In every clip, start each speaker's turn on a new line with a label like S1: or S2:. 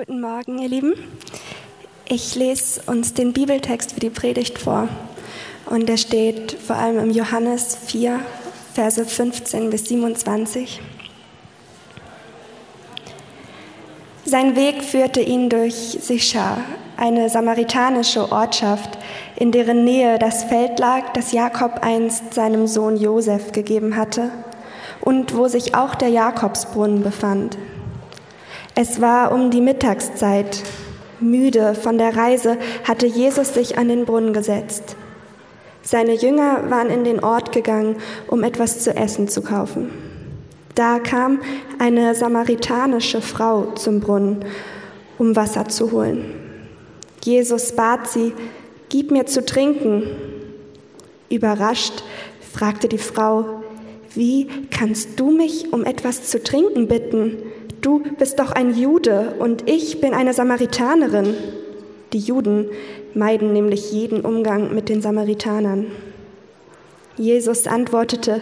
S1: Guten Morgen, ihr Lieben. Ich lese uns den Bibeltext für die Predigt vor. Und der steht vor allem im Johannes 4, Verse 15 bis 27. Sein Weg führte ihn durch Sichar, eine samaritanische Ortschaft, in deren Nähe das Feld lag, das Jakob einst seinem Sohn Josef gegeben hatte und wo sich auch der Jakobsbrunnen befand. Es war um die Mittagszeit. Müde von der Reise hatte Jesus sich an den Brunnen gesetzt. Seine Jünger waren in den Ort gegangen, um etwas zu essen zu kaufen. Da kam eine samaritanische Frau zum Brunnen, um Wasser zu holen. Jesus bat sie, Gib mir zu trinken. Überrascht fragte die Frau, Wie kannst du mich um etwas zu trinken bitten? Du bist doch ein Jude und ich bin eine Samaritanerin. Die Juden meiden nämlich jeden Umgang mit den Samaritanern. Jesus antwortete,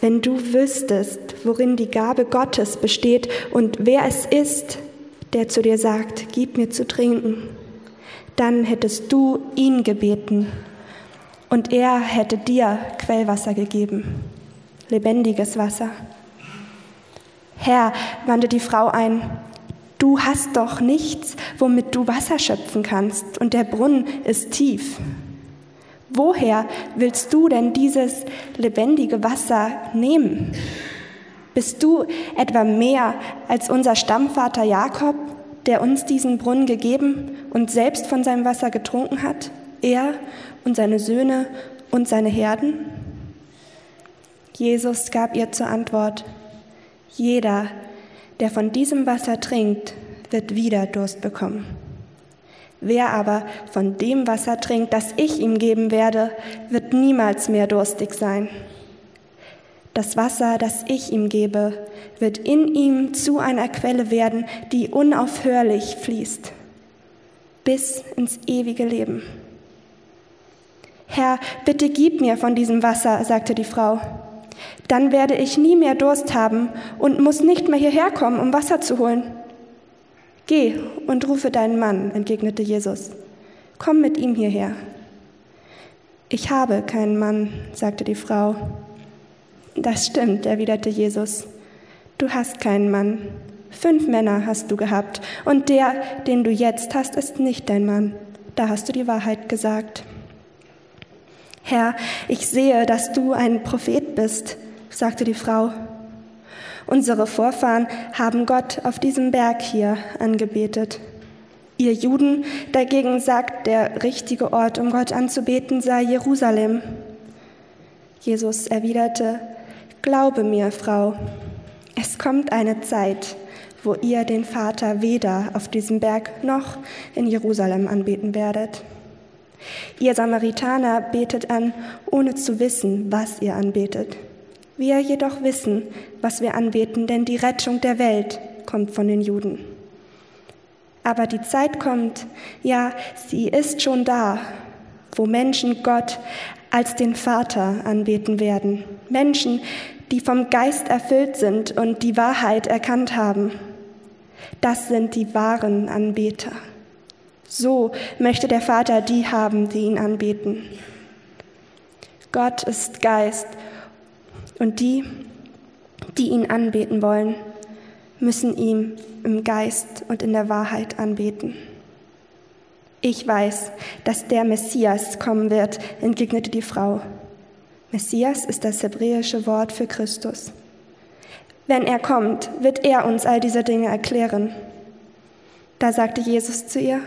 S1: wenn du wüsstest, worin die Gabe Gottes besteht und wer es ist, der zu dir sagt, gib mir zu trinken, dann hättest du ihn gebeten und er hätte dir Quellwasser gegeben, lebendiges Wasser. Herr, wandte die Frau ein, du hast doch nichts, womit du Wasser schöpfen kannst, und der Brunnen ist tief. Woher willst du denn dieses lebendige Wasser nehmen? Bist du etwa mehr als unser Stammvater Jakob, der uns diesen Brunnen gegeben und selbst von seinem Wasser getrunken hat, er und seine Söhne und seine Herden? Jesus gab ihr zur Antwort, jeder, der von diesem Wasser trinkt, wird wieder Durst bekommen. Wer aber von dem Wasser trinkt, das ich ihm geben werde, wird niemals mehr durstig sein. Das Wasser, das ich ihm gebe, wird in ihm zu einer Quelle werden, die unaufhörlich fließt, bis ins ewige Leben. Herr, bitte gib mir von diesem Wasser, sagte die Frau. Dann werde ich nie mehr Durst haben und muss nicht mehr hierher kommen, um Wasser zu holen. Geh und rufe deinen Mann, entgegnete Jesus. Komm mit ihm hierher. Ich habe keinen Mann, sagte die Frau. Das stimmt, erwiderte Jesus. Du hast keinen Mann. Fünf Männer hast du gehabt, und der, den du jetzt hast, ist nicht dein Mann. Da hast du die Wahrheit gesagt. Herr, ich sehe, dass du ein Prophet bist sagte die Frau. Unsere Vorfahren haben Gott auf diesem Berg hier angebetet. Ihr Juden dagegen sagt, der richtige Ort, um Gott anzubeten, sei Jerusalem. Jesus erwiderte, Glaube mir, Frau, es kommt eine Zeit, wo ihr den Vater weder auf diesem Berg noch in Jerusalem anbeten werdet. Ihr Samaritaner betet an, ohne zu wissen, was ihr anbetet. Wir jedoch wissen, was wir anbeten, denn die Rettung der Welt kommt von den Juden. Aber die Zeit kommt, ja, sie ist schon da, wo Menschen Gott als den Vater anbeten werden. Menschen, die vom Geist erfüllt sind und die Wahrheit erkannt haben. Das sind die wahren Anbeter. So möchte der Vater die haben, die ihn anbeten. Gott ist Geist und die, die ihn anbeten wollen, müssen ihm im Geist und in der Wahrheit anbeten. Ich weiß, dass der Messias kommen wird, entgegnete die Frau. Messias ist das hebräische Wort für Christus. Wenn er kommt, wird er uns all diese Dinge erklären. Da sagte Jesus zu ihr,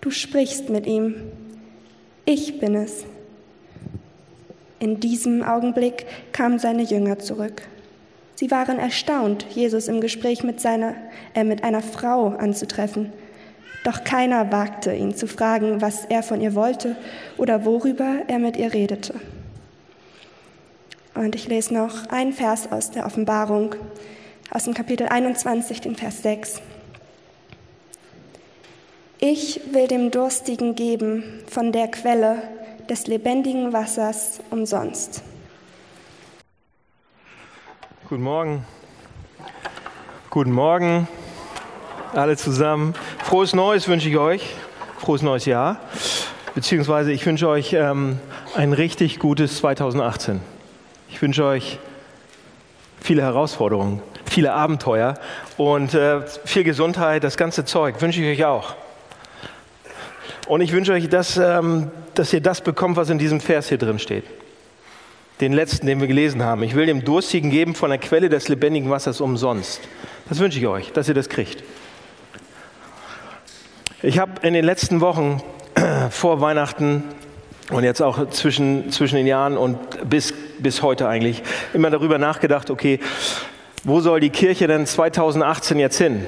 S1: du sprichst mit ihm, ich bin es. In diesem Augenblick kamen seine Jünger zurück. Sie waren erstaunt, Jesus im Gespräch mit, seiner, äh, mit einer Frau anzutreffen. Doch keiner wagte ihn zu fragen, was er von ihr wollte oder worüber er mit ihr redete. Und ich lese noch einen Vers aus der Offenbarung, aus dem Kapitel 21, den Vers 6. Ich will dem Durstigen geben von der Quelle, des lebendigen Wassers umsonst.
S2: Guten Morgen. Guten Morgen. alle zusammen. Frohes Neues wünsche ich euch. Frohes neues Jahr. Beziehungsweise ich wünsche euch ähm, ein richtig gutes 2018. Ich wünsche euch viele Herausforderungen, viele Abenteuer und äh, viel Gesundheit, das ganze Zeug wünsche ich euch auch. Und ich wünsche euch, dass, ähm, dass ihr das bekommt, was in diesem Vers hier drin steht. Den letzten, den wir gelesen haben. Ich will dem Durstigen geben von der Quelle des lebendigen Wassers umsonst. Das wünsche ich euch, dass ihr das kriegt. Ich habe in den letzten Wochen vor Weihnachten und jetzt auch zwischen, zwischen den Jahren und bis, bis heute eigentlich immer darüber nachgedacht, okay, wo soll die Kirche denn 2018 jetzt hin?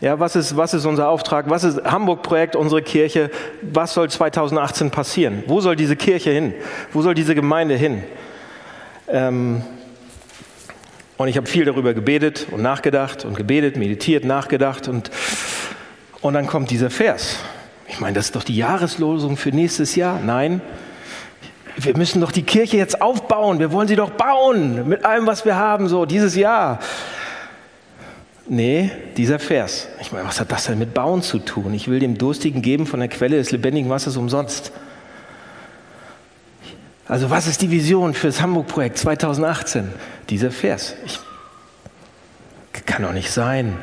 S2: Ja, was ist, was ist unser Auftrag? Was ist Hamburg-Projekt, unsere Kirche? Was soll 2018 passieren? Wo soll diese Kirche hin? Wo soll diese Gemeinde hin? Ähm, und ich habe viel darüber gebetet und nachgedacht und gebetet, meditiert, nachgedacht und, und dann kommt dieser Vers. Ich meine, das ist doch die Jahreslosung für nächstes Jahr. Nein, wir müssen doch die Kirche jetzt aufbauen. Wir wollen sie doch bauen mit allem, was wir haben, so dieses Jahr. Nee, dieser Vers. Ich meine, was hat das denn mit Bauen zu tun? Ich will dem Durstigen geben von der Quelle des lebendigen Wassers umsonst. Also was ist die Vision für das Hamburg-Projekt 2018? Dieser Vers. Ich, kann doch nicht sein.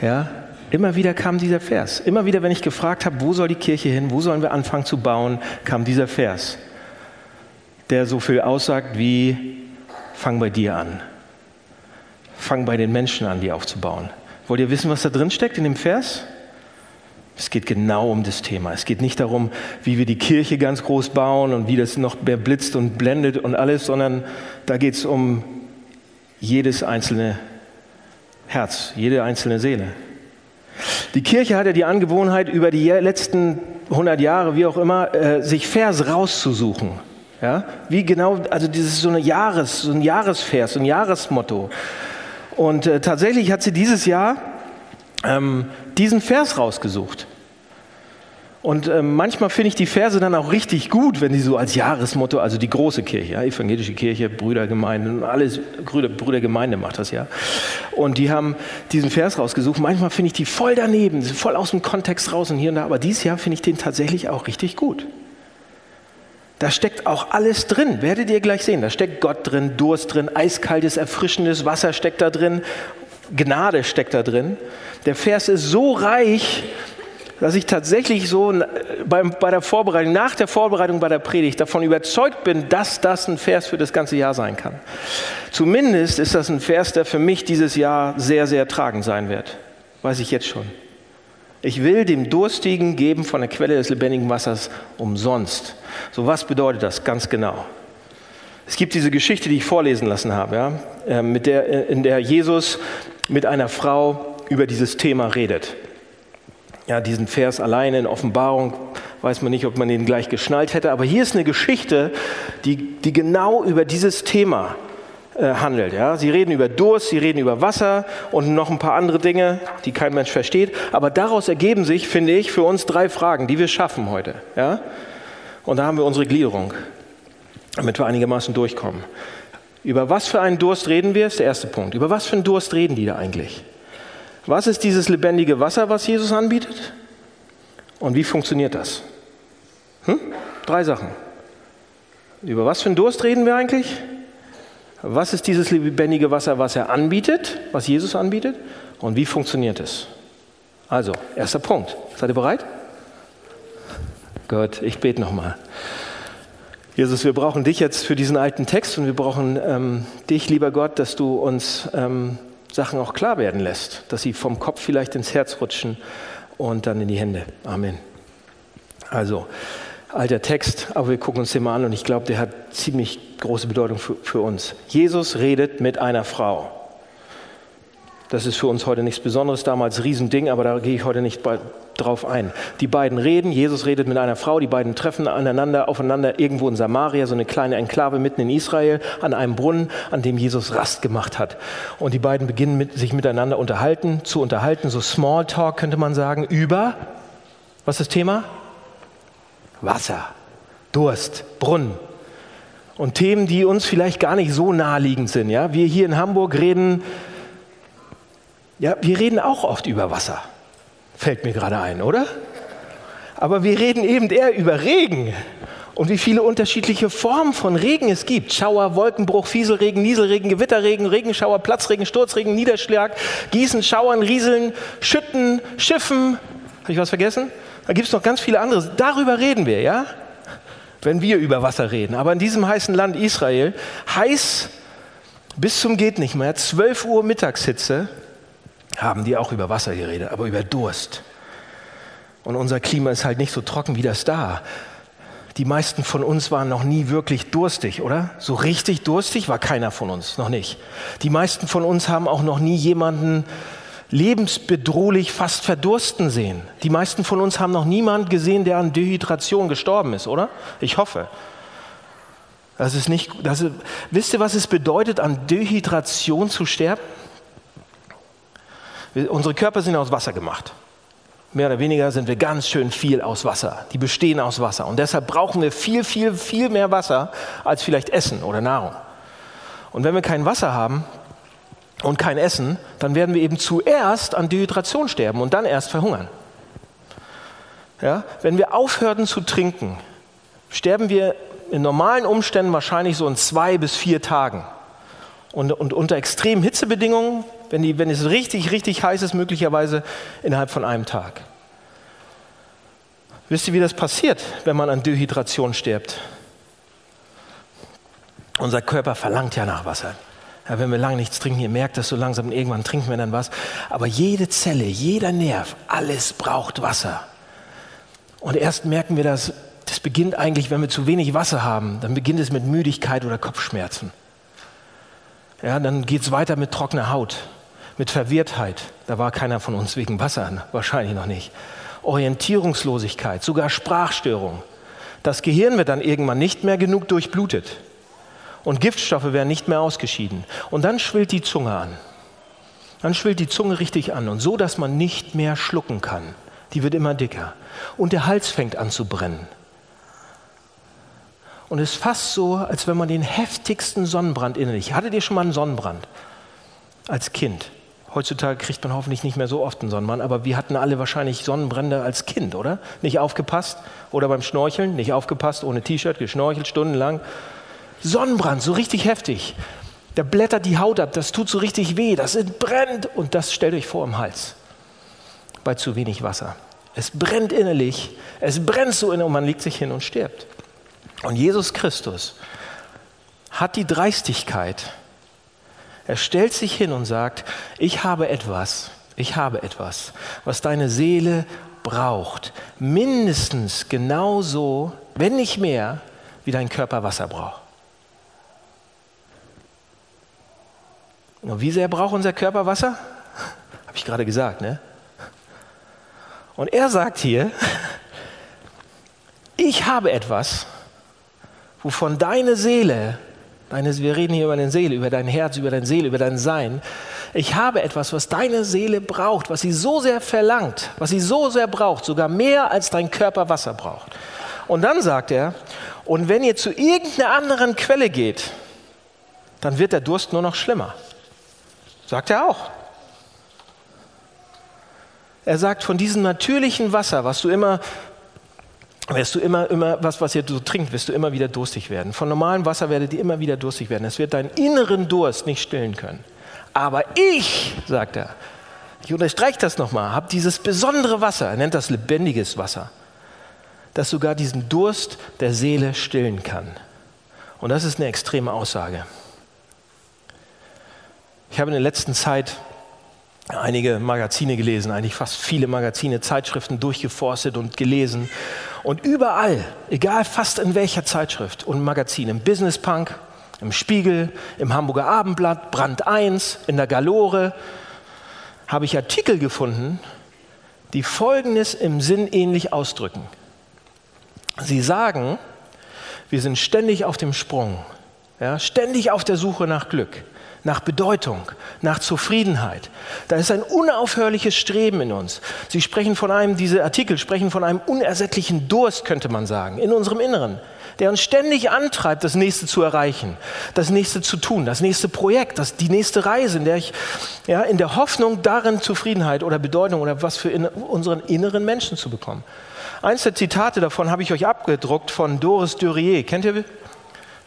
S2: Ja, immer wieder kam dieser Vers. Immer wieder, wenn ich gefragt habe, wo soll die Kirche hin, wo sollen wir anfangen zu bauen, kam dieser Vers, der so viel aussagt wie, fang bei dir an. Fang bei den Menschen an, die aufzubauen. Wollt ihr wissen, was da drin steckt in dem Vers? Es geht genau um das Thema. Es geht nicht darum, wie wir die Kirche ganz groß bauen und wie das noch mehr blitzt und blendet und alles, sondern da geht es um jedes einzelne Herz, jede einzelne Seele. Die Kirche hat ja die Angewohnheit, über die letzten 100 Jahre, wie auch immer, äh, sich Vers rauszusuchen. Ja? Wie genau, also dieses so, eine Jahres, so ein Jahresvers, so ein Jahresmotto. Und äh, tatsächlich hat sie dieses Jahr ähm, diesen Vers rausgesucht. Und äh, manchmal finde ich die Verse dann auch richtig gut, wenn sie so als Jahresmotto, also die große Kirche, ja, evangelische Kirche, Brüdergemeinde, alles, Brüder, Brüdergemeinde macht das ja. Und die haben diesen Vers rausgesucht. Manchmal finde ich die voll daneben, voll aus dem Kontext raus und hier und da. Aber dieses Jahr finde ich den tatsächlich auch richtig gut. Da steckt auch alles drin, werdet ihr gleich sehen. Da steckt Gott drin, Durst drin, eiskaltes, erfrischendes Wasser steckt da drin, Gnade steckt da drin. Der Vers ist so reich, dass ich tatsächlich so bei, bei der Vorbereitung, nach der Vorbereitung bei der Predigt davon überzeugt bin, dass das ein Vers für das ganze Jahr sein kann. Zumindest ist das ein Vers, der für mich dieses Jahr sehr, sehr tragend sein wird. Weiß ich jetzt schon. Ich will dem Durstigen geben von der Quelle des lebendigen Wassers umsonst. So was bedeutet das ganz genau? Es gibt diese Geschichte, die ich vorlesen lassen habe, ja, äh, mit der, äh, in der Jesus mit einer Frau über dieses Thema redet. Ja, diesen Vers alleine in Offenbarung weiß man nicht, ob man ihn gleich geschnallt hätte, aber hier ist eine Geschichte, die, die genau über dieses Thema äh, handelt. Ja? Sie reden über Durst, sie reden über Wasser und noch ein paar andere Dinge, die kein Mensch versteht. Aber daraus ergeben sich, finde ich, für uns drei Fragen, die wir schaffen heute. Ja? Und da haben wir unsere Gliederung, damit wir einigermaßen durchkommen. Über was für einen Durst reden wir? Ist der erste Punkt. Über was für einen Durst reden die da eigentlich? Was ist dieses lebendige Wasser, was Jesus anbietet? Und wie funktioniert das? Hm? Drei Sachen. Über was für einen Durst reden wir eigentlich? Was ist dieses lebendige Wasser, was er anbietet, was Jesus anbietet? Und wie funktioniert es? Also, erster Punkt. Seid ihr bereit? Gott, ich bete nochmal. Jesus, wir brauchen dich jetzt für diesen alten Text und wir brauchen ähm, dich, lieber Gott, dass du uns ähm, Sachen auch klar werden lässt, dass sie vom Kopf vielleicht ins Herz rutschen und dann in die Hände. Amen. Also, alter Text, aber wir gucken uns den mal an und ich glaube, der hat ziemlich große Bedeutung für, für, uns. Jesus redet mit einer Frau. Das ist für uns heute nichts Besonderes, damals Riesending, aber da gehe ich heute nicht drauf ein. Die beiden reden, Jesus redet mit einer Frau, die beiden treffen aneinander, aufeinander irgendwo in Samaria, so eine kleine Enklave mitten in Israel, an einem Brunnen, an dem Jesus Rast gemacht hat. Und die beiden beginnen mit, sich miteinander unterhalten, zu unterhalten, so Smalltalk könnte man sagen, über, was ist das Thema? Wasser, Durst, Brunnen. Und Themen, die uns vielleicht gar nicht so naheliegend sind. Ja? Wir hier in Hamburg reden Ja, wir reden auch oft über Wasser. Fällt mir gerade ein, oder? Aber wir reden eben eher über Regen und wie viele unterschiedliche Formen von Regen es gibt. Schauer, Wolkenbruch, Fieselregen, Nieselregen, Gewitterregen, Regenschauer, Platzregen, Sturzregen, Niederschlag, Gießen, Schauern, Rieseln, Schütten, Schiffen. Habe ich was vergessen? Da gibt es noch ganz viele andere. Darüber reden wir, ja? Wenn wir über Wasser reden. Aber in diesem heißen Land Israel, heiß bis zum geht nicht mehr, 12 Uhr Mittagshitze, haben die auch über Wasser geredet, aber über Durst. Und unser Klima ist halt nicht so trocken wie das da. Die meisten von uns waren noch nie wirklich durstig, oder? So richtig durstig war keiner von uns, noch nicht. Die meisten von uns haben auch noch nie jemanden lebensbedrohlich fast verdursten sehen. Die meisten von uns haben noch niemanden gesehen, der an Dehydration gestorben ist, oder? Ich hoffe. Das ist nicht, das ist, wisst ihr, was es bedeutet, an Dehydration zu sterben? Unsere Körper sind aus Wasser gemacht. Mehr oder weniger sind wir ganz schön viel aus Wasser. Die bestehen aus Wasser. Und deshalb brauchen wir viel, viel, viel mehr Wasser als vielleicht Essen oder Nahrung. Und wenn wir kein Wasser haben und kein Essen, dann werden wir eben zuerst an Dehydration sterben und dann erst verhungern. Ja? Wenn wir aufhören zu trinken, sterben wir in normalen Umständen wahrscheinlich so in zwei bis vier Tagen. Und, und unter extremen Hitzebedingungen wenn, die, wenn es richtig, richtig heiß ist, möglicherweise innerhalb von einem Tag. Wisst ihr, wie das passiert, wenn man an Dehydration stirbt? Unser Körper verlangt ja nach Wasser. Ja, wenn wir lange nichts trinken, ihr merkt das so langsam, irgendwann trinken wir dann was. Aber jede Zelle, jeder Nerv, alles braucht Wasser. Und erst merken wir das, das beginnt eigentlich, wenn wir zu wenig Wasser haben, dann beginnt es mit Müdigkeit oder Kopfschmerzen. Ja, dann geht es weiter mit trockener Haut mit Verwirrtheit. Da war keiner von uns wegen Wasser, wahrscheinlich noch nicht. Orientierungslosigkeit, sogar Sprachstörung. Das Gehirn wird dann irgendwann nicht mehr genug durchblutet. Und Giftstoffe werden nicht mehr ausgeschieden. Und dann schwillt die Zunge an. Dann schwillt die Zunge richtig an und so, dass man nicht mehr schlucken kann. Die wird immer dicker. Und der Hals fängt an zu brennen. Und es ist fast so, als wenn man den heftigsten Sonnenbrand innerlich. Hattet ihr schon mal einen Sonnenbrand? Als Kind. Heutzutage kriegt man hoffentlich nicht mehr so oft einen Sonnenbrand, aber wir hatten alle wahrscheinlich Sonnenbrände als Kind, oder? Nicht aufgepasst? Oder beim Schnorcheln, nicht aufgepasst, ohne T-Shirt, geschnorchelt stundenlang. Sonnenbrand, so richtig heftig. Da blättert die Haut ab, das tut so richtig weh, das brennt und das stellt euch vor im Hals. Bei zu wenig Wasser. Es brennt innerlich, es brennt so in und man legt sich hin und stirbt. Und Jesus Christus hat die Dreistigkeit, er stellt sich hin und sagt, ich habe etwas, ich habe etwas, was deine Seele braucht. Mindestens genauso, wenn nicht mehr, wie dein Körper Wasser braucht. Und wie sehr braucht unser Körper Wasser? Habe ich gerade gesagt, ne? Und er sagt hier, ich habe etwas, wovon deine Seele Deine, wir reden hier über deine Seele, über dein Herz, über deine Seele, über dein Sein. Ich habe etwas, was deine Seele braucht, was sie so sehr verlangt, was sie so sehr braucht, sogar mehr als dein Körper Wasser braucht. Und dann sagt er, und wenn ihr zu irgendeiner anderen Quelle geht, dann wird der Durst nur noch schlimmer. Sagt er auch. Er sagt, von diesem natürlichen Wasser, was du immer wirst du immer, immer, was, was ihr so trinkt, wirst du immer wieder durstig werden. Von normalem Wasser werdet ihr immer wieder durstig werden. Es wird deinen inneren Durst nicht stillen können. Aber ich, sagt er, ich unterstreiche das nochmal, habe dieses besondere Wasser, er nennt das lebendiges Wasser, das sogar diesen Durst der Seele stillen kann. Und das ist eine extreme Aussage. Ich habe in der letzten Zeit einige Magazine gelesen, eigentlich fast viele Magazine, Zeitschriften durchgeforstet und gelesen. Und überall, egal fast in welcher Zeitschrift und Magazin, im Business Punk, im Spiegel, im Hamburger Abendblatt, Brand 1, in der Galore, habe ich Artikel gefunden, die Folgendes im Sinn ähnlich ausdrücken. Sie sagen, wir sind ständig auf dem Sprung, ja, ständig auf der Suche nach Glück. nach Bedeutung, nach Zufriedenheit. Da ist ein unaufhörliches Streben in uns. Sie sprechen von einem, diese Artikel sprechen von einem unersättlichen Durst, könnte man sagen, in unserem Inneren, der uns ständig antreibt, das nächste zu erreichen, das nächste zu tun, das nächste Projekt, das, die nächste Reise, in der ich ja, in der Hoffnung darin Zufriedenheit oder Bedeutung oder was für in, unseren inneren Menschen zu bekommen. Eins der Zitate davon habe ich euch abgedruckt von Doris Durier. Kennt ihr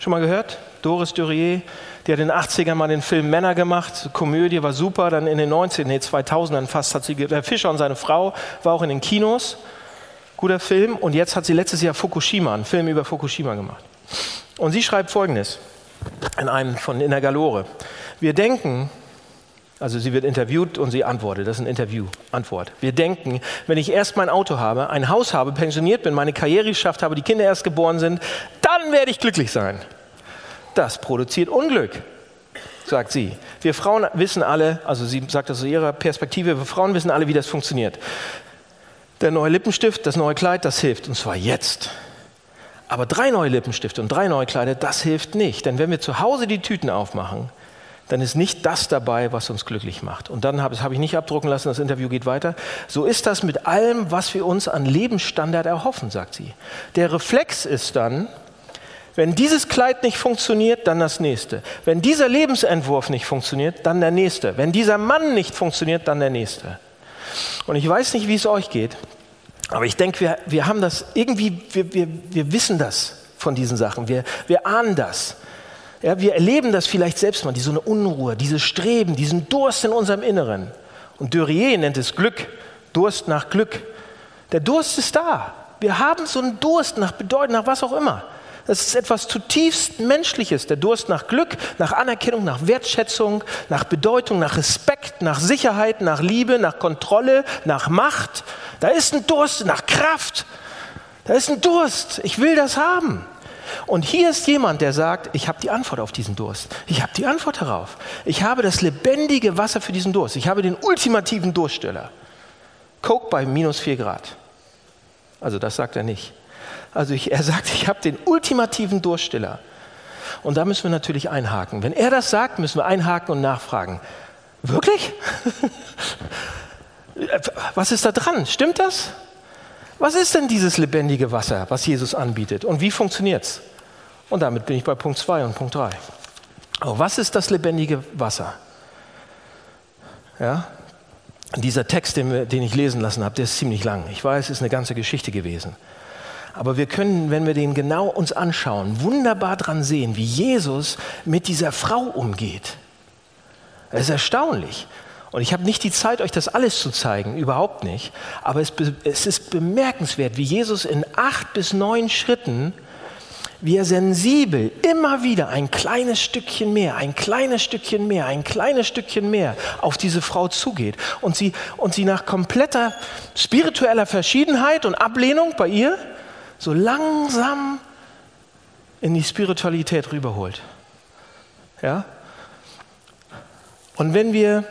S2: schon mal gehört? Doris Durier, die hat in den 80ern mal den Film Männer gemacht, Komödie war super, dann in den 19, nee, 2000ern fast hat sie, der Fischer und seine Frau war auch in den Kinos, guter Film und jetzt hat sie letztes Jahr Fukushima, einen Film über Fukushima gemacht. Und sie schreibt folgendes in einem von in der Galore. Wir denken, also sie wird interviewt und sie antwortet, das ist ein Interview-Antwort. Wir denken, wenn ich erst mein Auto habe, ein Haus habe, pensioniert bin, meine Karriere geschafft habe, die Kinder erst geboren sind, dann werde ich glücklich sein. Das produziert Unglück, sagt sie. Wir Frauen wissen alle, also sie sagt das aus ihrer Perspektive, wir Frauen wissen alle, wie das funktioniert. Der neue Lippenstift, das neue Kleid, das hilft, und zwar jetzt. Aber drei neue Lippenstifte und drei neue Kleider, das hilft nicht. Denn wenn wir zu Hause die Tüten aufmachen, dann ist nicht das dabei, was uns glücklich macht. Und dann habe hab ich nicht abdrucken lassen, das Interview geht weiter. So ist das mit allem, was wir uns an Lebensstandard erhoffen, sagt sie. Der Reflex ist dann, wenn dieses Kleid nicht funktioniert, dann das nächste. Wenn dieser Lebensentwurf nicht funktioniert, dann der nächste. Wenn dieser Mann nicht funktioniert, dann der nächste. Und ich weiß nicht, wie es euch geht, aber ich denke, wir, wir haben das irgendwie, wir, wir, wir wissen das von diesen Sachen. Wir, wir ahnen das. Ja, wir erleben das vielleicht selbst mal, diese so eine Unruhe, dieses Streben, diesen Durst in unserem Inneren. Und Durier nennt es Glück, Durst nach Glück. Der Durst ist da. Wir haben so einen Durst nach Bedeutung, nach was auch immer. Das ist etwas zutiefst Menschliches, der Durst nach Glück, nach Anerkennung, nach Wertschätzung, nach Bedeutung, nach Respekt, nach Sicherheit, nach Liebe, nach Kontrolle, nach Macht. Da ist ein Durst nach Kraft. Da ist ein Durst. Ich will das haben. Und hier ist jemand, der sagt, ich habe die Antwort auf diesen Durst. Ich habe die Antwort darauf. Ich habe das lebendige Wasser für diesen Durst. Ich habe den ultimativen Durststiller. Coke bei minus 4 Grad. Also das sagt er nicht. Also ich, er sagt, ich habe den ultimativen Durststiller. Und da müssen wir natürlich einhaken. Wenn er das sagt, müssen wir einhaken und nachfragen. Wirklich? Was ist da dran? Stimmt das? Was ist denn dieses lebendige Wasser, was Jesus anbietet? Und wie funktioniert es? Und damit bin ich bei Punkt 2 und Punkt 3. Oh, was ist das lebendige Wasser? Ja, dieser Text, den, den ich lesen lassen habe, der ist ziemlich lang. Ich weiß, es ist eine ganze Geschichte gewesen. Aber wir können, wenn wir den genau uns anschauen, wunderbar dran sehen, wie Jesus mit dieser Frau umgeht. Es ist erstaunlich. Und ich habe nicht die Zeit, euch das alles zu zeigen, überhaupt nicht. Aber es, es ist bemerkenswert, wie Jesus in acht bis neun Schritten, wie er sensibel immer wieder ein kleines Stückchen mehr, ein kleines Stückchen mehr, ein kleines Stückchen mehr auf diese Frau zugeht und sie, und sie nach kompletter spiritueller Verschiedenheit und Ablehnung bei ihr so langsam in die Spiritualität rüberholt. Ja? Und wenn wir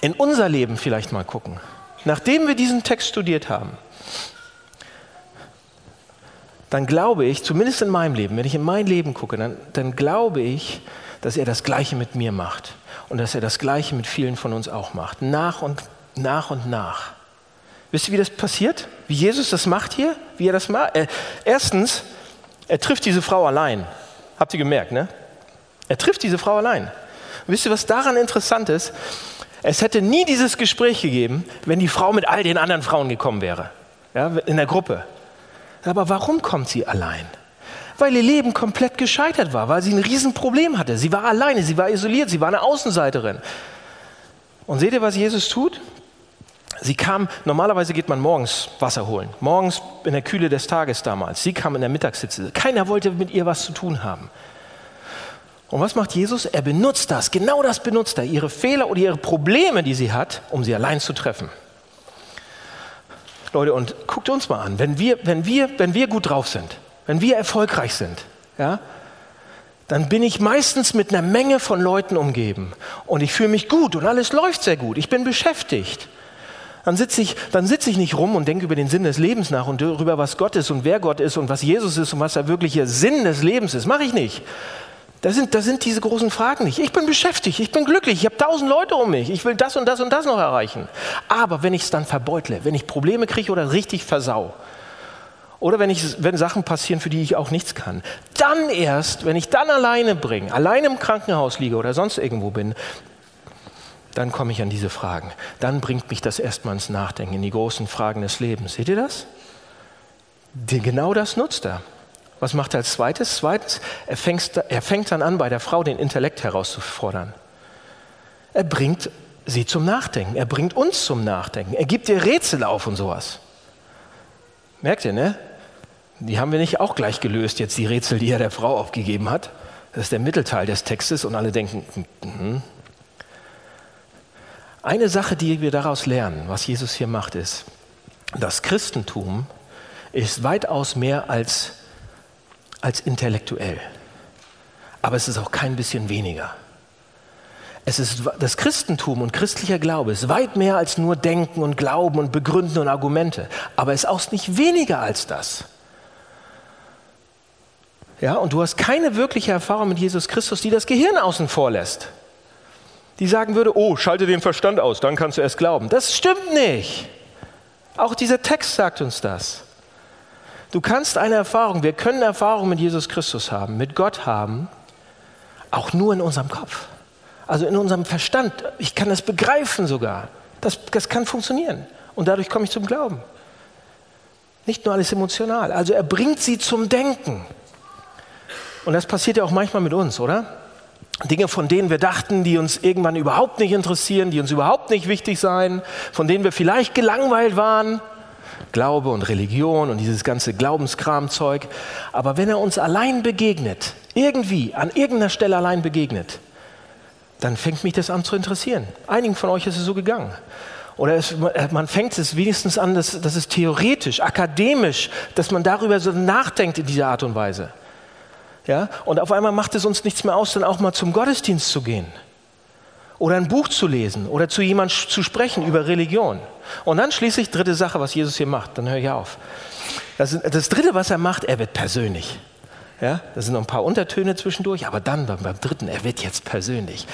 S2: in unser Leben vielleicht mal gucken, nachdem wir diesen Text studiert haben, dann glaube ich, zumindest in meinem Leben, wenn ich in mein Leben gucke, dann, dann glaube ich, dass er das Gleiche mit mir macht und dass er das Gleiche mit vielen von uns auch macht. Nach und nach und nach. Wisst ihr, wie das passiert? Wie Jesus das macht hier? Wie er das macht? Er, erstens, er trifft diese Frau allein. Habt ihr gemerkt, ne? Er trifft diese Frau allein. wisst ihr, was daran interessant ist? Es hätte nie dieses Gespräch gegeben, wenn die Frau mit all den anderen Frauen gekommen wäre, ja, in der Gruppe. Aber warum kommt sie allein? Weil ihr Leben komplett gescheitert war, weil sie ein Riesenproblem hatte. Sie war alleine, sie war isoliert, sie war eine Außenseiterin. Und seht ihr, was Jesus tut? Sie kam, normalerweise geht man morgens Wasser holen, morgens in der Kühle des Tages damals. Sie kam in der Mittagssitze. Keiner wollte mit ihr was zu tun haben. Und was macht Jesus? Er benutzt das, genau das benutzt er, ihre Fehler oder ihre Probleme, die sie hat, um sie allein zu treffen. Leute, und guckt uns mal an, wenn wir, wenn wir, wenn wir gut drauf sind, wenn wir erfolgreich sind, ja, dann bin ich meistens mit einer Menge von Leuten umgeben und ich fühle mich gut und alles läuft sehr gut. Ich bin beschäftigt. Dann sitze ich, dann sitze ich nicht rum und denke über den Sinn des Lebens nach und darüber, was Gott ist und wer Gott ist und was Jesus ist und was der wirkliche Sinn des Lebens ist. Mache ich nicht Da sind, da sind diese großen Fragen nicht. Ich bin beschäftigt, ich bin glücklich, ich habe tausend Leute um mich, ich will das und das und das noch erreichen. Aber wenn ich es dann verbeutle, wenn ich Probleme kriege oder richtig versau, oder wenn, ich, wenn Sachen passieren, für die ich auch nichts kann, dann erst, wenn ich dann alleine bringe, alleine im Krankenhaus liege oder sonst irgendwo bin, dann komme ich an diese Fragen. Dann bringt mich das erstmal ins Nachdenken, in die großen Fragen des Lebens. Seht ihr das? Genau das nutzt er. Was macht er als zweites? Zweitens, er fängt, er fängt dann an, bei der Frau den Intellekt herauszufordern. Er bringt sie zum Nachdenken. Er bringt uns zum Nachdenken. Er gibt ihr Rätsel auf und sowas. Merkt ihr, ne? Die haben wir nicht auch gleich gelöst, jetzt die Rätsel, die er der Frau aufgegeben hat. Das ist der Mittelteil des Textes und alle denken, mm eine Sache, die wir daraus lernen, was Jesus hier macht, ist, das Christentum ist weitaus mehr als als intellektuell. Aber es ist auch kein bisschen weniger. Es ist das Christentum und christlicher Glaube ist weit mehr als nur Denken und Glauben und Begründen und Argumente. Aber es ist auch nicht weniger als das. Ja, und du hast keine wirkliche Erfahrung mit Jesus Christus, die das Gehirn außen vor lässt. Die sagen würde, oh, schalte den Verstand aus, dann kannst du erst glauben. Das stimmt nicht. Auch dieser Text sagt uns das. Du kannst eine Erfahrung, wir können Erfahrung mit Jesus Christus haben, mit Gott haben, auch nur in unserem Kopf. Also in unserem Verstand. Ich kann das begreifen sogar. Das, das kann funktionieren. Und dadurch komme ich zum Glauben. Nicht nur alles emotional. Also er bringt sie zum Denken. Und das passiert ja auch manchmal mit uns, oder? Dinge, von denen wir dachten, die uns irgendwann überhaupt nicht interessieren, die uns überhaupt nicht wichtig seien, von denen wir vielleicht gelangweilt waren, Glaube und Religion und dieses ganze Glaubenskramzeug. Aber wenn er uns allein begegnet, irgendwie, an irgendeiner Stelle allein begegnet, dann fängt mich das an zu interessieren. Einigen von euch ist es so gegangen. Oder es, man fängt es wenigstens an, dass, dass es theoretisch, akademisch, dass man darüber so nachdenkt in dieser Art und Weise. Ja? Und auf einmal macht es uns nichts mehr aus, dann auch mal zum Gottesdienst zu gehen oder ein Buch zu lesen oder zu jemandem zu sprechen über Religion. Und dann schließlich dritte Sache, was Jesus hier macht, dann höre ich auf. Das, das dritte, was er macht, er wird persönlich. Ja, da sind noch ein paar Untertöne zwischendurch, aber dann beim, beim dritten, er wird jetzt persönlich.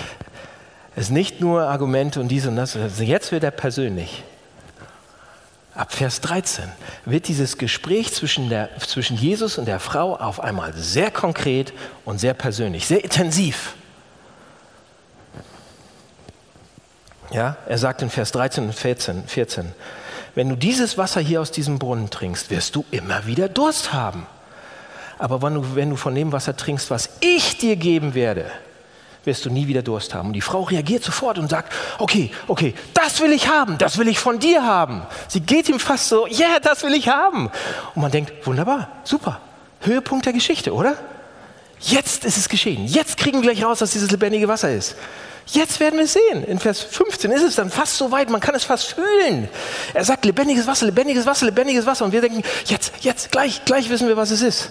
S2: Es ist nicht nur Argumente und dies und das, jetzt wird er persönlich. Ab Vers 13 wird dieses Gespräch zwischen, der, zwischen Jesus und der Frau auf einmal sehr konkret und sehr persönlich, sehr intensiv. Ja, er sagt in Vers 13 und 14, 14, wenn du dieses Wasser hier aus diesem Brunnen trinkst, wirst du immer wieder Durst haben. Aber wenn du, wenn du von dem Wasser trinkst, was ich dir geben werde, wirst du nie wieder Durst haben. Und die Frau reagiert sofort und sagt, okay, okay, das will ich haben, das will ich von dir haben. Sie geht ihm fast so, ja, yeah, das will ich haben. Und man denkt, wunderbar, super, Höhepunkt der Geschichte, oder? Jetzt ist es geschehen. Jetzt kriegen wir gleich raus, dass dieses lebendige Wasser ist. Jetzt werden wir sehen. In Vers 15 ist es dann fast so weit, man kann es fast fühlen. Er sagt lebendiges Wasser, lebendiges Wasser, lebendiges Wasser. Und wir denken, jetzt, jetzt, gleich, gleich wissen wir, was es ist.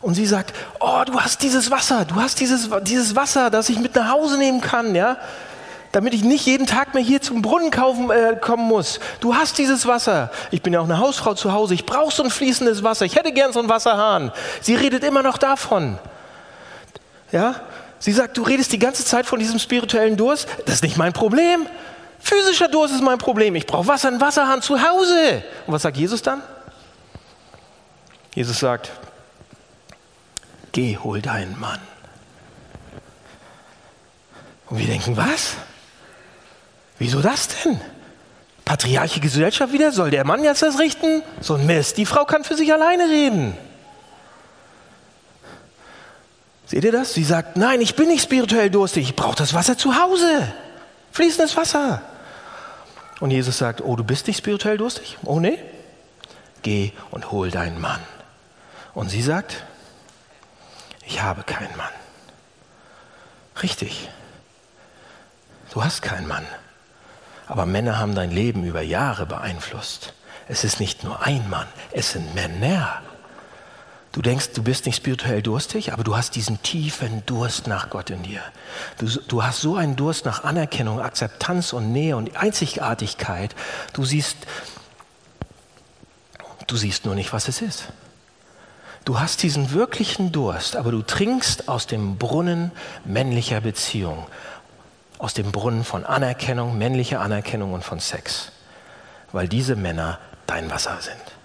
S2: Und sie sagt, oh, du hast dieses Wasser, du hast dieses, dieses Wasser, das ich mit nach Hause nehmen kann, ja, damit ich nicht jeden Tag mehr hier zum Brunnen kaufen, äh, kommen muss. Du hast dieses Wasser. Ich bin ja auch eine Hausfrau zu Hause. Ich brauche so ein fließendes Wasser. Ich hätte gern so einen Wasserhahn. Sie redet immer noch davon. Ja, Sie sagt, du redest die ganze Zeit von diesem spirituellen Durst. Das ist nicht mein Problem. Physischer Durst ist mein Problem. Ich brauche Wasser, einen Wasserhahn zu Hause. Und was sagt Jesus dann? Jesus sagt, geh, hol deinen Mann. Und wir denken, was? Wieso das denn? Patriarchische Gesellschaft wieder? Soll der Mann jetzt das richten? So ein Mist. Die Frau kann für sich alleine reden. Seht ihr das? Sie sagt, nein, ich bin nicht spirituell durstig, ich brauche das Wasser zu Hause. Fließendes Wasser. Und Jesus sagt, oh, du bist nicht spirituell durstig? Oh nee? Geh und hol deinen Mann. Und sie sagt, ich habe keinen Mann. Richtig. Du hast keinen Mann. Aber Männer haben dein Leben über Jahre beeinflusst. Es ist nicht nur ein Mann, es sind Männer. Du denkst, du bist nicht spirituell durstig, aber du hast diesen tiefen Durst nach Gott in dir. Du, du, hast so einen Durst nach Anerkennung, Akzeptanz und Nähe und Einzigartigkeit. Du siehst, du siehst nur nicht, was es ist. Du hast diesen wirklichen Durst, aber du trinkst aus dem Brunnen männlicher Beziehung, aus dem Brunnen von Anerkennung, männlicher Anerkennung und von Sex, weil diese Männer dein Wasser sind.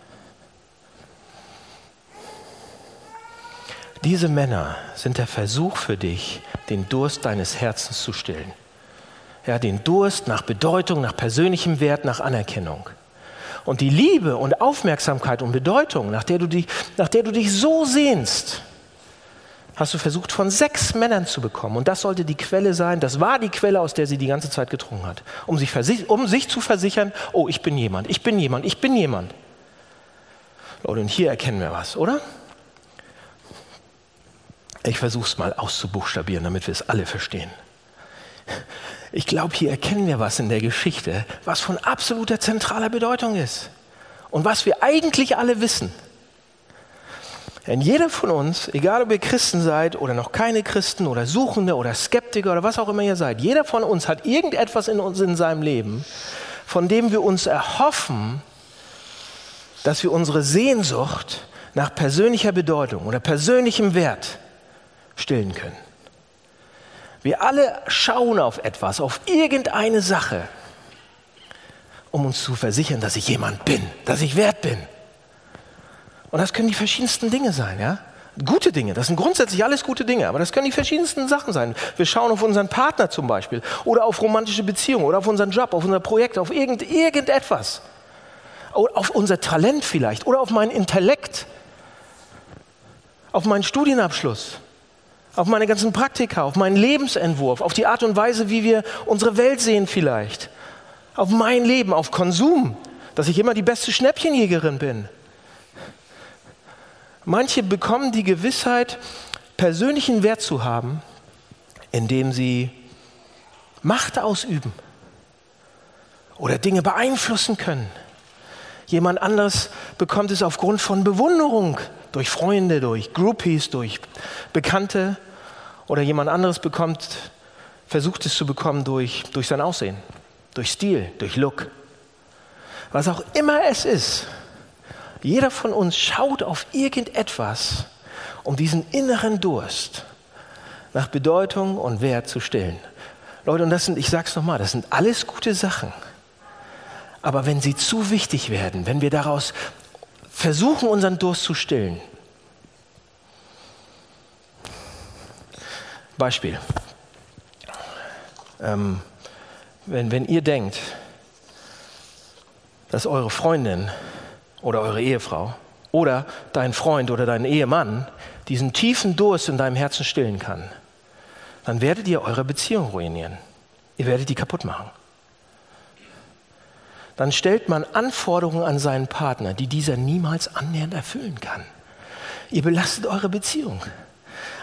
S2: Diese Männer sind der Versuch für dich, den Durst deines Herzens zu stillen. Ja, den Durst nach Bedeutung, nach persönlichem Wert, nach Anerkennung. Und die Liebe und Aufmerksamkeit und Bedeutung, nach der du dich, nach der du dich so sehnst, hast du versucht von sechs Männern zu bekommen. Und das sollte die Quelle sein, das war die Quelle, aus der sie die ganze Zeit getrunken hat, um sich, um sich zu versichern, oh, ich bin jemand, ich bin jemand, ich bin jemand. Leute, und hier erkennen wir was, oder? Ich versuche es mal auszubuchstabieren, damit wir es alle verstehen. Ich glaube, hier erkennen wir was in der Geschichte, was von absoluter zentraler Bedeutung ist und was wir eigentlich alle wissen. Denn jeder von uns, egal ob ihr Christen seid oder noch keine Christen oder Suchende oder Skeptiker oder was auch immer ihr seid, jeder von uns hat irgendetwas in uns in seinem Leben, von dem wir uns erhoffen, dass wir unsere Sehnsucht nach persönlicher Bedeutung oder persönlichem Wert stillen können. Wir alle schauen auf etwas, auf irgendeine Sache, um uns zu versichern, dass ich jemand bin, dass ich wert bin. Und das können die verschiedensten Dinge sein, ja? Gute Dinge, das sind grundsätzlich alles gute Dinge, aber das können die verschiedensten Sachen sein. Wir schauen auf unseren Partner zum Beispiel oder auf romantische Beziehungen oder auf unseren Job, auf unser Projekt, auf irgend, irgendetwas. Oder auf unser Talent vielleicht oder auf meinen Intellekt, auf meinen Studienabschluss auf meine ganzen Praktika, auf meinen Lebensentwurf, auf die Art und Weise, wie wir unsere Welt sehen vielleicht, auf mein Leben, auf Konsum, dass ich immer die beste Schnäppchenjägerin bin. Manche bekommen die Gewissheit, persönlichen Wert zu haben, indem sie Macht ausüben oder Dinge beeinflussen können. Jemand anderes bekommt es aufgrund von Bewunderung durch Freunde, durch Groupies, durch Bekannte oder jemand anderes bekommt, versucht es zu bekommen durch, durch sein Aussehen, durch Stil, durch Look. Was auch immer es ist, jeder von uns schaut auf irgendetwas, um diesen inneren Durst nach Bedeutung und Wert zu stillen. Leute, und das sind, ich sage es nochmal, das sind alles gute Sachen. Aber wenn sie zu wichtig werden, wenn wir daraus versuchen, unseren Durst zu stillen. Beispiel. Ähm, wenn, wenn ihr denkt, dass eure Freundin oder eure Ehefrau oder dein Freund oder dein Ehemann diesen tiefen Durst in deinem Herzen stillen kann, dann werdet ihr eure Beziehung ruinieren. Ihr werdet die kaputt machen dann stellt man Anforderungen an seinen Partner, die dieser niemals annähernd erfüllen kann. Ihr belastet eure Beziehung.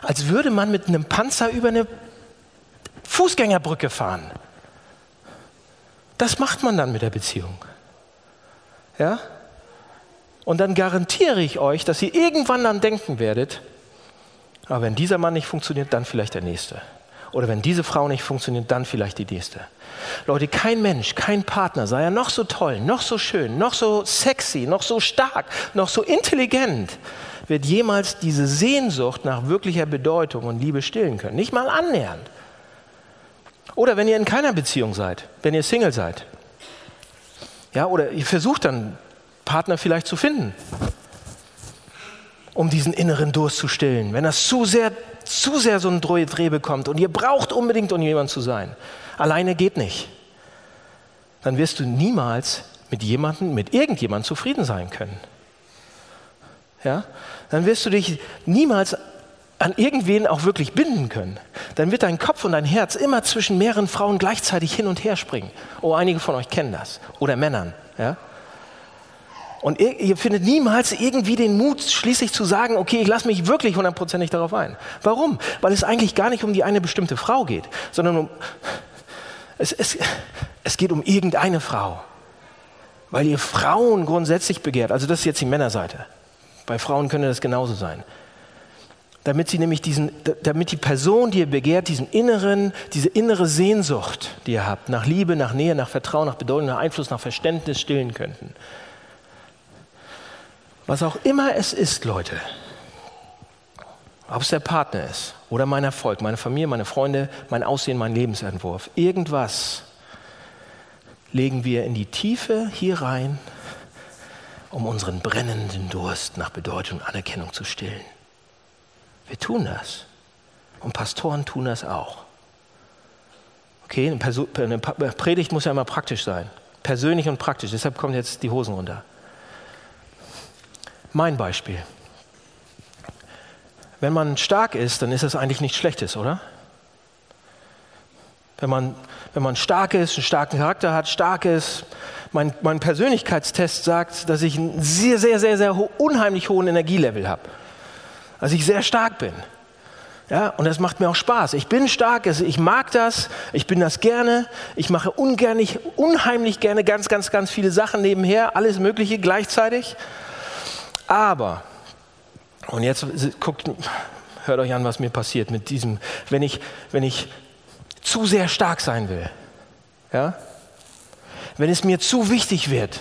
S2: Als würde man mit einem Panzer über eine Fußgängerbrücke fahren. Das macht man dann mit der Beziehung. Ja? Und dann garantiere ich euch, dass ihr irgendwann dann denken werdet, aber wenn dieser Mann nicht funktioniert, dann vielleicht der nächste. Oder wenn diese Frau nicht funktioniert, dann vielleicht die nächste. Leute, kein Mensch, kein Partner, sei er noch so toll, noch so schön, noch so sexy, noch so stark, noch so intelligent, wird jemals diese Sehnsucht nach wirklicher Bedeutung und Liebe stillen können. Nicht mal annähernd. Oder wenn ihr in keiner Beziehung seid, wenn ihr Single seid. Ja, oder ihr versucht dann Partner vielleicht zu finden, um diesen inneren Durst zu stillen. Wenn das zu sehr zu sehr so ein Dreh bekommt und ihr braucht unbedingt, um jemand zu sein. Alleine geht nicht. Dann wirst du niemals mit jemandem, mit irgendjemandem zufrieden sein können. Ja? Dann wirst du dich niemals an irgendwen auch wirklich binden können. Dann wird dein Kopf und dein Herz immer zwischen mehreren Frauen gleichzeitig hin und her springen. Oh, einige von euch kennen das. Oder Männern. Ja? Und ihr, ihr, findet niemals irgendwie den Mut, schließlich zu sagen, okay, ich lasse mich wirklich hundertprozentig darauf ein. Warum? Weil es eigentlich gar nicht um die eine bestimmte Frau geht, sondern um, es, es, es geht um irgendeine Frau. Weil ihr Frauen grundsätzlich begehrt, also das ist jetzt die Männerseite. Bei Frauen könnte das genauso sein. Damit sie nämlich diesen, damit die Person, die ihr begehrt, diesen inneren, diese innere Sehnsucht, die ihr habt, nach Liebe, nach Nähe, nach Vertrauen, nach Bedeutung, nach Einfluss, nach Verständnis stillen könnten. Was auch immer es ist, Leute, ob es der Partner ist oder mein Erfolg, meine Familie, meine Freunde, mein Aussehen, mein Lebensentwurf, irgendwas legen wir in die Tiefe hier rein, um unseren brennenden Durst nach Bedeutung und Anerkennung zu stillen. Wir tun das. Und Pastoren tun das auch. Okay, eine Predigt muss ja immer praktisch sein. Persönlich und praktisch. Deshalb kommen jetzt die Hosen runter. Mein Beispiel. Wenn man stark ist, dann ist das eigentlich nichts Schlechtes, oder? Wenn man, wenn man stark ist, einen starken Charakter hat, stark ist, mein, mein Persönlichkeitstest sagt, dass ich einen sehr, sehr, sehr, sehr ho unheimlich hohen Energielevel habe. Also ich sehr stark bin. Ja, und das macht mir auch Spaß. Ich bin stark, ich mag das, ich bin das gerne, ich mache ungernig, unheimlich gerne ganz, ganz, ganz viele Sachen nebenher, alles Mögliche gleichzeitig. Aber, und jetzt guckt, hört euch an, was mir passiert mit diesem, wenn ich, wenn ich zu sehr stark sein will, ja, wenn es mir zu wichtig wird,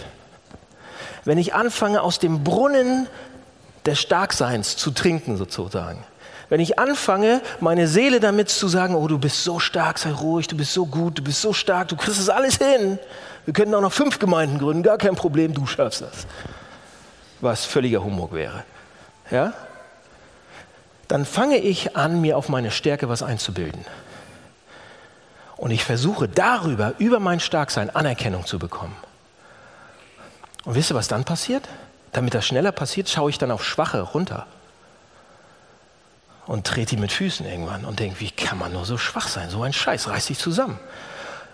S2: wenn ich anfange, aus dem Brunnen des Starkseins zu trinken, sozusagen, wenn ich anfange, meine Seele damit zu sagen, oh, du bist so stark, sei ruhig, du bist so gut, du bist so stark, du kriegst es alles hin. Wir könnten auch noch fünf Gemeinden gründen, gar kein Problem, du schaffst das was völliger Humbug wäre. Ja? Dann fange ich an, mir auf meine Stärke was einzubilden. Und ich versuche darüber, über mein Starksein, Anerkennung zu bekommen. Und wisst ihr, was dann passiert? Damit das schneller passiert, schaue ich dann auf Schwache runter. Und trete die mit Füßen irgendwann und denke, wie kann man nur so schwach sein? So ein Scheiß, reiß dich zusammen.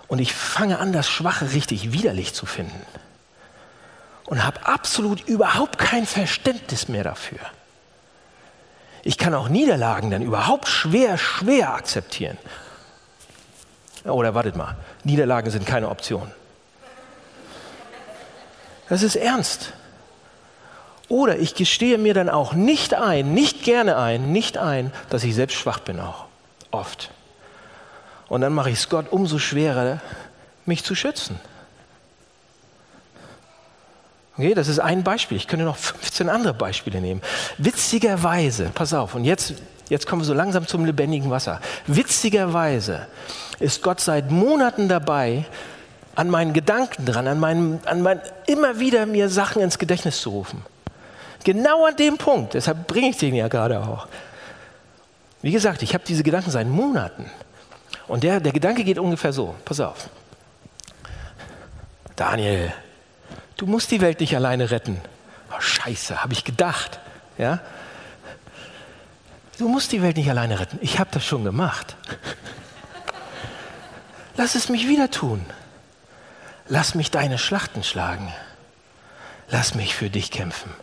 S2: Und ich fange an, das Schwache richtig widerlich zu finden und habe absolut überhaupt kein Verständnis mehr dafür. Ich kann auch Niederlagen dann überhaupt schwer, schwer akzeptieren. Oder wartet mal, Niederlagen sind keine Option. Das ist ernst. Oder ich gestehe mir dann auch nicht ein, nicht gerne ein, nicht ein, dass ich selbst schwach bin auch. Oft. Und dann mache ich es Gott umso schwerer, mich zu schützen. Okay, das ist ein Beispiel. Ich könnte noch 15 andere Beispiele nehmen. Witzigerweise, pass auf, und jetzt, jetzt kommen wir so langsam zum lebendigen Wasser. Witzigerweise ist Gott seit Monaten dabei, an meinen Gedanken dran, an meinem, an mein, immer wieder mir Sachen ins Gedächtnis zu rufen. Genau an dem Punkt, deshalb bringe ich den ja gerade auch. Wie gesagt, ich habe diese Gedanken seit Monaten. Und der, der Gedanke geht ungefähr so, pass auf. Daniel, Du musst die Welt nicht alleine retten. Oh, scheiße, habe ich gedacht. Ja? Du musst die Welt nicht alleine retten. Ich habe das schon gemacht. Lass es mich wieder tun. Lass mich deine Schlachten schlagen. Lass mich für dich kämpfen.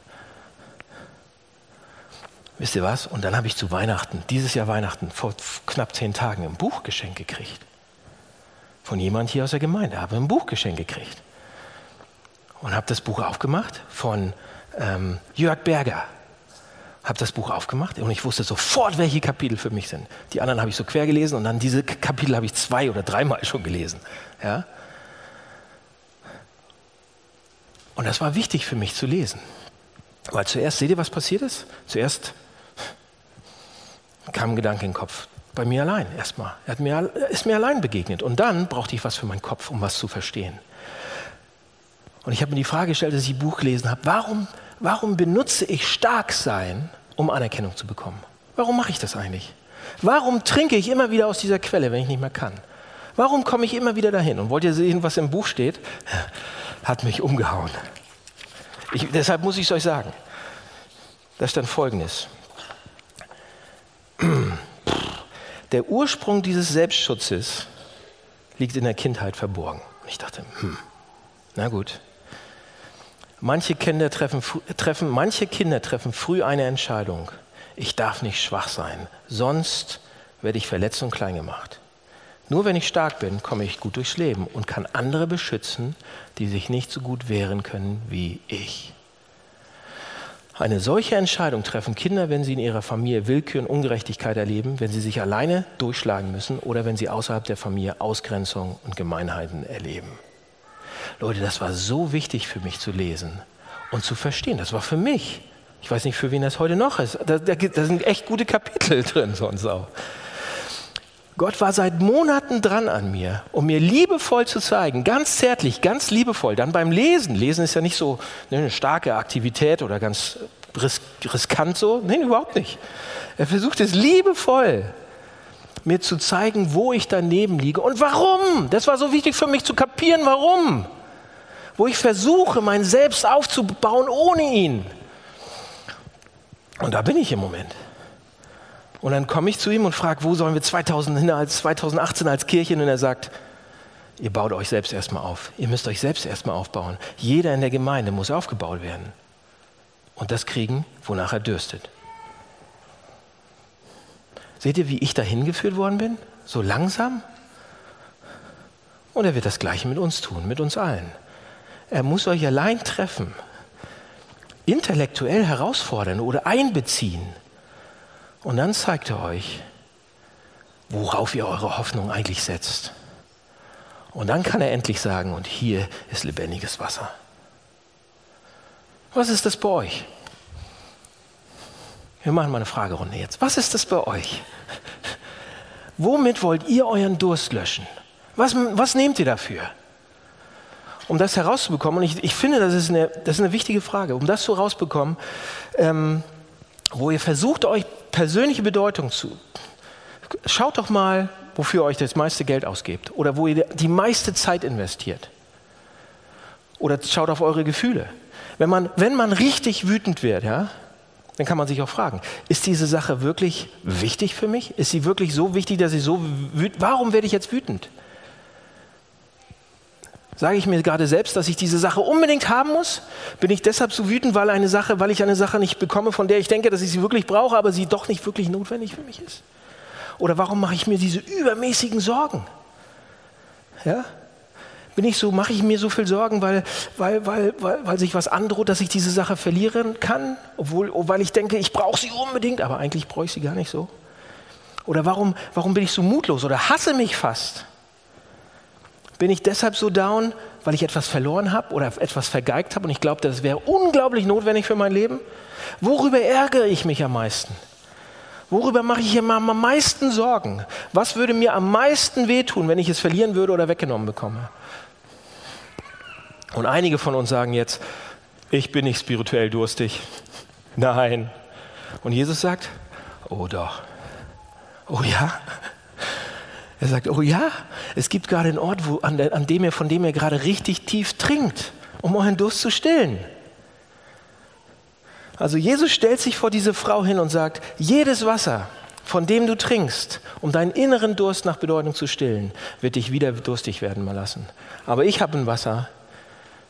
S2: Wisst ihr was? Und dann habe ich zu Weihnachten, dieses Jahr Weihnachten, vor knapp zehn Tagen, ein Buchgeschenk gekriegt. Von jemand hier aus der Gemeinde habe ein Buchgeschenk gekriegt und habe das Buch aufgemacht von ähm, Jörg Berger. Habe das Buch aufgemacht und ich wusste sofort, welche Kapitel für mich sind. Die anderen habe ich so quer gelesen und dann diese Kapitel habe ich zwei oder dreimal schon gelesen. Ja? Und das war wichtig für mich zu lesen. Weil zuerst, seht ihr, was passiert ist? Zuerst kam ein Gedanke in den Kopf. Bei mir allein erstmal. Er hat mir, ist mir allein begegnet. Und dann brauchte ich was für meinen Kopf, um was zu verstehen. Und ich habe mir die Frage gestellt, als ich Buch gelesen habe, warum, warum benutze ich Starksein, um Anerkennung zu bekommen? Warum mache ich das eigentlich? Warum trinke ich immer wieder aus dieser Quelle, wenn ich nicht mehr kann? Warum komme ich immer wieder dahin? Und wollt ihr sehen, was im Buch steht? Hat mich umgehauen. Ich, deshalb muss ich es euch sagen. Da stand folgendes. Der Ursprung dieses Selbstschutzes liegt in der Kindheit verborgen. Und ich dachte, hm, na gut, Manche Kinder treffen, treffen, manche Kinder treffen früh eine Entscheidung. Ich darf nicht schwach sein, sonst werde ich verletzt und klein gemacht. Nur wenn ich stark bin, komme ich gut durchs Leben und kann andere beschützen, die sich nicht so gut wehren können wie ich. Eine solche Entscheidung treffen Kinder, wenn sie in ihrer Familie Willkür und Ungerechtigkeit erleben, wenn sie sich alleine durchschlagen müssen oder wenn sie außerhalb der Familie Ausgrenzung und Gemeinheiten erleben. Leute, das war so wichtig für mich zu lesen und zu verstehen. Das war für mich Ich weiß nicht, für wen das heute noch ist. Da, da, da sind echt gute Kapitel drin sonst auch. Gott war seit Monaten dran an mir, um mir liebevoll zu zeigen, ganz zärtlich, ganz liebevoll. Dann beim Lesen. Lesen ist ja nicht so ne, eine starke Aktivität oder ganz ris riskant so. Nein, überhaupt nicht. Er versucht es liebevoll, mir zu zeigen, wo ich daneben liege und warum. Das war so wichtig für mich zu kapieren, warum. Wo ich versuche, mein Selbst aufzubauen ohne ihn. Und da bin ich im Moment. Und dann komme ich zu ihm und frage, wo sollen wir 2018 als Kirche? Und er sagt, ihr baut euch selbst erstmal auf. Ihr müsst euch selbst erstmal aufbauen. Jeder in der Gemeinde muss aufgebaut werden. Und das kriegen, wonach er dürstet. Seht ihr, wie ich dahin geführt worden bin? So langsam? Und er wird das Gleiche mit uns tun, mit uns allen. Er muss euch allein treffen, intellektuell herausfordern oder einbeziehen und dann zeigt er euch, worauf ihr eure Hoffnung eigentlich setzt. Und dann kann er endlich sagen, und hier ist lebendiges Wasser. Was ist das bei euch? Wir machen mal eine Fragerunde jetzt. Was ist das bei euch? Womit wollt ihr euren Durst löschen? Was, was nehmt ihr dafür? Um das herauszubekommen, und ich, ich finde, das ist, eine, das ist eine wichtige Frage, um das so rauszubekommen, ähm, wo ihr versucht, euch persönliche Bedeutung zu. Schaut doch mal, wofür ihr euch das meiste Geld ausgebt oder wo ihr die meiste Zeit investiert. Oder schaut auf eure Gefühle. Wenn man, wenn man richtig wütend wird, ja, dann kann man sich auch fragen, ist diese Sache wirklich wichtig für mich? Ist sie wirklich so wichtig, dass ich so wütend, warum werde ich jetzt wütend? Sage ich mir gerade selbst, dass ich diese Sache unbedingt haben muss? Bin ich deshalb so wütend, weil eine Sache, weil ich eine Sache nicht bekomme, von der ich denke, dass ich sie wirklich brauche, aber sie doch nicht wirklich notwendig für mich ist? Oder warum mache ich mir diese übermäßigen Sorgen? Ja? Bin ich so, mache ich mir so viel Sorgen, weil, weil, weil, weil, weil sich was androht, dass ich diese Sache verlieren kann, obwohl, weil ich denke, ich brauche sie unbedingt, aber eigentlich brauche ich sie gar nicht so? Oder warum, warum bin ich so mutlos oder hasse mich fast? Bin ich deshalb so down, weil ich etwas verloren habe oder etwas vergeigt habe und ich glaube, das wäre unglaublich notwendig für mein Leben? Worüber ärgere ich mich am meisten? Worüber mache ich mir am meisten Sorgen? Was würde mir am meisten wehtun, wenn ich es verlieren würde oder weggenommen bekomme? Und einige von uns sagen jetzt, ich bin nicht spirituell durstig. Nein. Und Jesus sagt, oh doch. Oh ja. Er sagt, oh ja, es gibt gerade einen Ort, wo, an, an dem ihr, von dem ihr gerade richtig tief trinkt, um euren Durst zu stillen. Also Jesus stellt sich vor diese Frau hin und sagt, jedes Wasser, von dem du trinkst, um deinen inneren Durst nach Bedeutung zu stillen, wird dich wieder durstig werden mal lassen. Aber ich habe ein Wasser,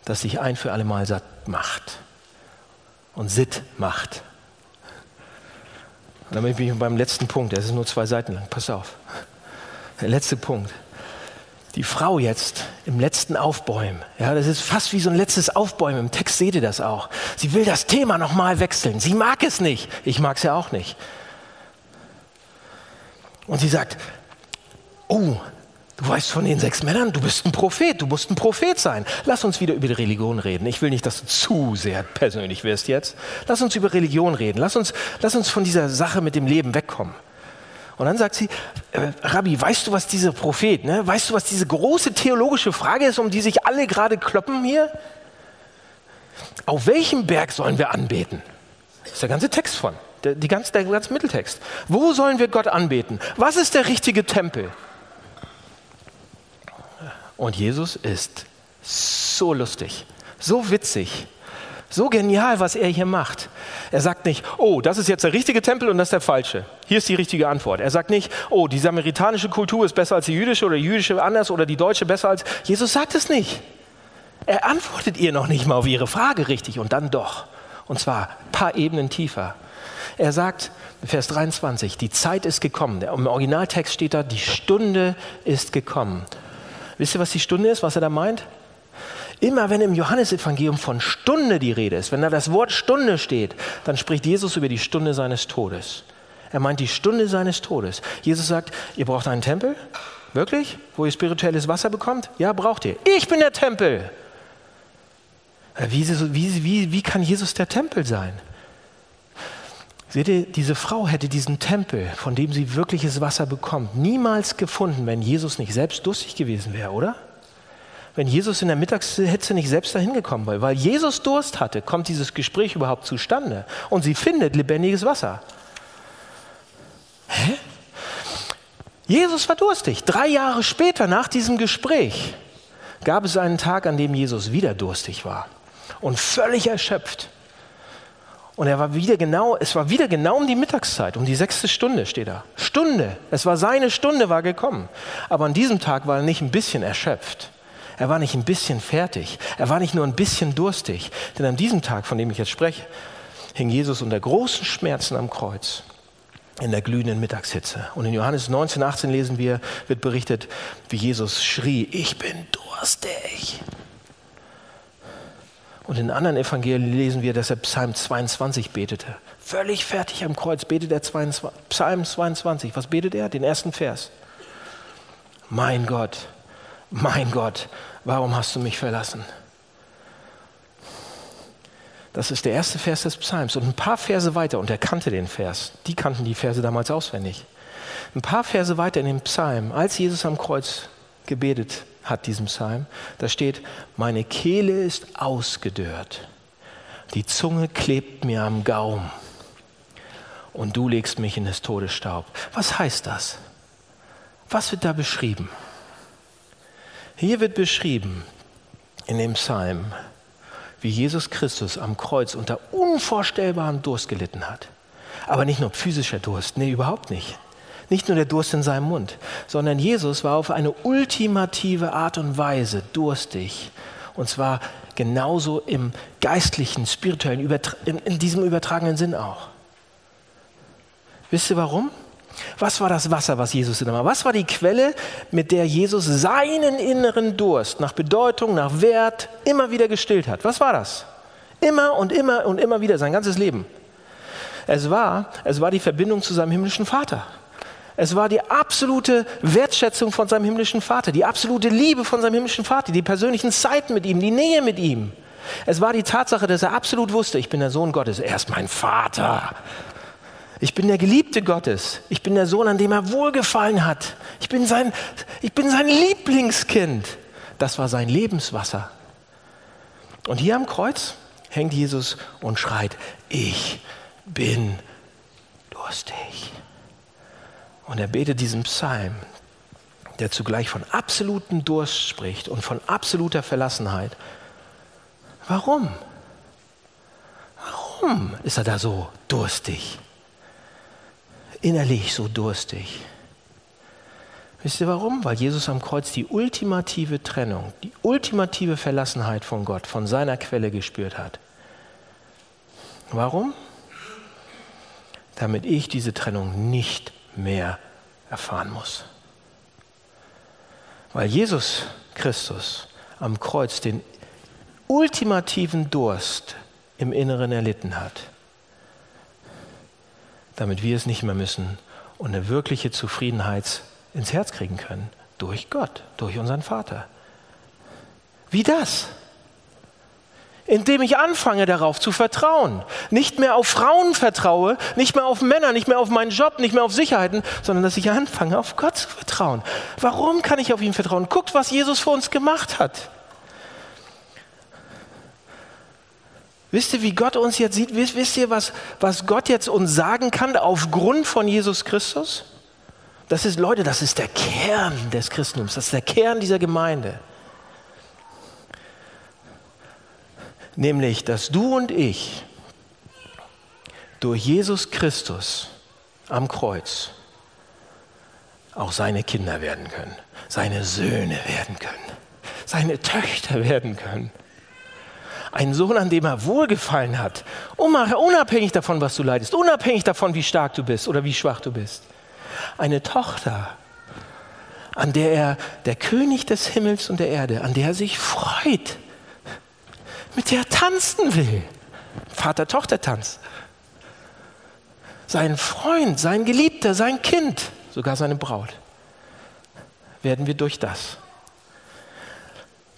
S2: das dich ein für alle Mal satt macht und sitt macht. Und damit bin ich beim letzten Punkt, der ist nur zwei Seiten lang. Pass auf. Der letzte Punkt. Die Frau jetzt im letzten Aufbäumen. Ja, das ist fast wie so ein letztes Aufbäumen. Im Text seht ihr das auch. Sie will das Thema nochmal wechseln. Sie mag es nicht. Ich mag es ja auch nicht. Und sie sagt, oh, du weißt von den sechs Männern, du bist ein Prophet, du musst ein Prophet sein. Lass uns wieder über die Religion reden. Ich will nicht, dass du zu sehr persönlich wirst jetzt. Lass uns über Religion reden. Lass uns, lass uns von dieser Sache mit dem Leben wegkommen. Und dann sagt sie, äh, Rabbi, weißt du, was dieser Prophet, ne? weißt du, was diese große theologische Frage ist, um die sich alle gerade kloppen hier? Auf welchem Berg sollen wir anbeten? Das ist der ganze Text von, der, die ganze, der ganze Mitteltext. Wo sollen wir Gott anbeten? Was ist der richtige Tempel? Und Jesus ist so lustig, so witzig, so genial, was er hier macht. Er sagt nicht, oh, das ist jetzt der richtige Tempel und das ist der falsche. Hier ist die richtige Antwort. Er sagt nicht, oh, die samaritanische Kultur ist besser als die jüdische oder die jüdische anders oder die deutsche besser als. Jesus sagt es nicht. Er antwortet ihr noch nicht mal auf ihre Frage richtig und dann doch. Und zwar ein paar Ebenen tiefer. Er sagt, Vers 23, die Zeit ist gekommen. Im Originaltext steht da, die Stunde ist gekommen. Wisst ihr, was die Stunde ist, was er da meint? Immer wenn im Johannesevangelium von Stunde die Rede ist, wenn da das Wort Stunde steht, dann spricht Jesus über die Stunde seines Todes. Er meint die Stunde seines Todes. Jesus sagt, ihr braucht einen Tempel? Wirklich? Wo ihr spirituelles Wasser bekommt? Ja, braucht ihr. Ich bin der Tempel. Wie, wie, wie, wie kann Jesus der Tempel sein? Seht ihr, diese Frau hätte diesen Tempel, von dem sie wirkliches Wasser bekommt, niemals gefunden, wenn Jesus nicht selbst durstig gewesen wäre, oder? Wenn Jesus in der Mittagshitze nicht selbst dahin gekommen wäre. Weil Jesus Durst hatte, kommt dieses Gespräch überhaupt zustande. Und sie findet lebendiges Wasser. Hä? Jesus war durstig. Drei Jahre später, nach diesem Gespräch, gab es einen Tag, an dem Jesus wieder durstig war und völlig erschöpft. Und er war wieder genau, es war wieder genau um die Mittagszeit, um die sechste Stunde steht da. Stunde. Es war seine Stunde, war gekommen. Aber an diesem Tag war er nicht ein bisschen erschöpft. Er war nicht ein bisschen fertig. Er war nicht nur ein bisschen durstig. Denn an diesem Tag, von dem ich jetzt spreche, hing Jesus unter großen Schmerzen am Kreuz in der glühenden Mittagshitze. Und in Johannes 19, 18 lesen wir, wird berichtet, wie Jesus schrie, ich bin durstig. Und in anderen Evangelien lesen wir, dass er Psalm 22 betete. Völlig fertig am Kreuz betet er 22, Psalm 22. Was betet er? Den ersten Vers. Mein Gott, mein Gott, warum hast du mich verlassen? Das ist der erste Vers des Psalms. Und ein paar Verse weiter, und er kannte den Vers, die kannten die Verse damals auswendig. Ein paar Verse weiter in dem Psalm, als Jesus am Kreuz gebetet hat, diesem Psalm, da steht, meine Kehle ist ausgedörrt, die Zunge klebt mir am Gaum und du legst mich in des Todes Staub. Was heißt das? Was wird da beschrieben? Hier wird beschrieben in dem Psalm, wie Jesus Christus am Kreuz unter unvorstellbarem Durst gelitten hat. Aber nicht nur physischer Durst, nee, überhaupt nicht. Nicht nur der Durst in seinem Mund, sondern Jesus war auf eine ultimative Art und Weise durstig. Und zwar genauso im geistlichen, spirituellen, in, diesem übertragenen Sinn auch. Wisst ihr warum? Was war das Wasser, was Jesus in war? Was war die Quelle, mit der Jesus seinen inneren Durst nach Bedeutung, nach Wert immer wieder gestillt hat? Was war das? Immer und immer und immer wieder sein ganzes Leben. Es war, es war die Verbindung zu seinem himmlischen Vater. Es war die absolute Wertschätzung von seinem himmlischen Vater, die absolute Liebe von seinem himmlischen Vater, die persönlichen Zeiten mit ihm, die Nähe mit ihm. Es war die Tatsache, dass er absolut wusste, ich bin der Sohn Gottes, er ist mein Vater. Ich bin der Geliebte Gottes. Ich bin der Sohn, an dem er wohlgefallen hat. Ich bin sein, ich bin sein Lieblingskind. Das war sein Lebenswasser. Und hier am Kreuz hängt Jesus und schreit, ich bin durstig. Und er betet diesen Psalm, der zugleich von absolutem Durst spricht und von absoluter Verlassenheit. Warum? Warum ist er da so durstig? Innerlich so durstig. Wisst ihr warum? Weil Jesus am Kreuz die ultimative Trennung, die ultimative Verlassenheit von Gott, von seiner Quelle gespürt hat. Warum? Damit ich diese Trennung nicht mehr erfahren muss. Weil Jesus Christus am Kreuz den ultimativen Durst im Inneren erlitten hat, damit wir es nicht mehr müssen und eine wirkliche Zufriedenheit ins Herz kriegen können durch Gott, durch unseren Vater. Wie das? indem ich anfange darauf zu vertrauen. Nicht mehr auf Frauen vertraue, nicht mehr auf Männer, nicht mehr auf meinen Job, nicht mehr auf Sicherheiten, sondern dass ich anfange auf Gott zu vertrauen. Warum kann ich auf ihn vertrauen? Guckt, was Jesus für uns gemacht hat. Wisst ihr, wie Gott uns jetzt sieht? Wisst, ihr, was, was Gott jetzt uns sagen kann aufgrund von Jesus Christus? Das ist, Leute, das ist der Kern des Christentums, das ist der Kern dieser Gemeinde. nämlich dass du und ich durch Jesus Christus am Kreuz auch seine Kinder werden können, seine Söhne werden können, seine Töchter werden können. Ein Sohn, an dem er wohlgefallen hat, unabhängig davon, was du leidest, unabhängig davon, wie stark du bist oder wie schwach du bist. Eine Tochter, an der er, der König des Himmels und der Erde, an der er sich freut, mit der er tanzen will. Vater-Tochter-Tanz. Sein Freund, sein Geliebter, sein Kind, sogar seine Braut, werden wir durch das.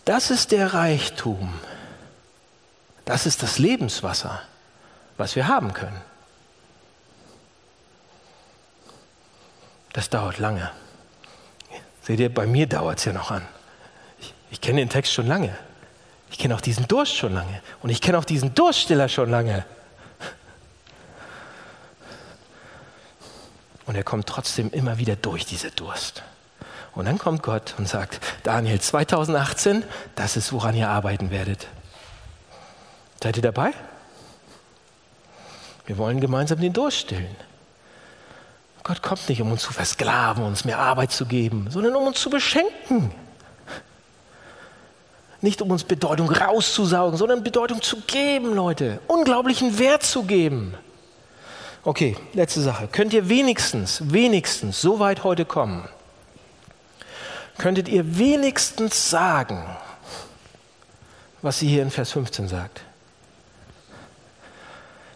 S2: Das ist der Reichtum. Das ist das Lebenswasser, was wir haben können. Das dauert lange. Seht ihr, bei mir dauert es ja noch an. Ich, ich kenne den Text schon lange. Ich kenne auch diesen Durst schon lange. Und ich kenne auch diesen Durststiller schon lange. Und er kommt trotzdem immer wieder durch diese Durst. Und dann kommt Gott und sagt, Daniel, 2018, das ist, woran ihr arbeiten werdet. Seid ihr dabei? Wir wollen gemeinsam den Durst stillen. Gott kommt nicht, um uns zu versklaven, uns mehr Arbeit zu geben, sondern um uns zu beschenken. Nicht um uns Bedeutung rauszusaugen, sondern Bedeutung zu geben, Leute. Unglaublichen Wert zu geben. Okay, letzte Sache. Könnt ihr wenigstens, wenigstens so weit heute kommen? Könntet ihr wenigstens sagen, was sie hier in Vers 15 sagt?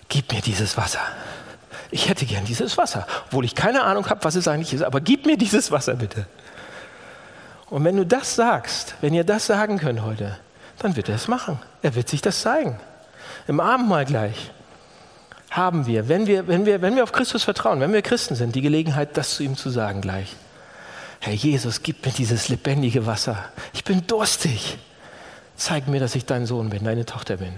S2: Gib mir dieses Wasser. Ich hätte gern dieses Wasser, obwohl ich keine Ahnung habe, was es eigentlich ist, aber gib mir dieses Wasser bitte. Und wenn du das sagst, wenn ihr das sagen könnt heute, dann wird er es machen. Er wird sich das zeigen. Im Abendmahl gleich haben wir, wenn wir, wenn wir, wenn wir auf Christus vertrauen, wenn wir Christen sind, die Gelegenheit, das zu ihm zu sagen gleich. Herr Jesus, gib mir dieses lebendige Wasser. Ich bin durstig. Zeig mir, dass ich dein Sohn bin, deine Tochter bin.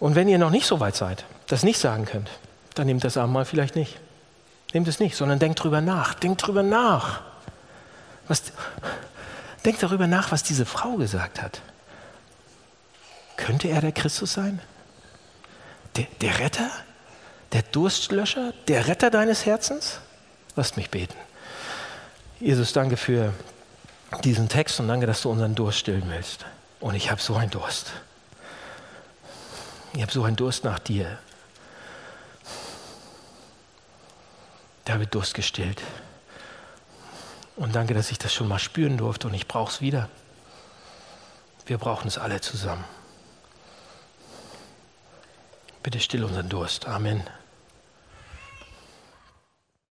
S2: Und wenn ihr noch nicht so weit seid, das nicht sagen könnt, dann nehmt das Abendmahl vielleicht nicht. Nehmt es nicht, sondern denkt drüber nach. Denkt drüber nach. Was, denkt darüber nach, was diese Frau gesagt hat. Könnte er der Christus sein? Der, der Retter? Der Durstlöscher? Der Retter deines Herzens? Lasst mich beten. Jesus, danke für diesen Text und danke, dass du unseren Durst stillen willst. Und ich habe so einen Durst. Ich habe so einen Durst nach dir. Da wird Durst gestillt. Und danke, dass ich das schon mal spüren durfte und ich brauche es wieder. Wir brauchen es alle zusammen. Bitte still unseren Durst. Amen.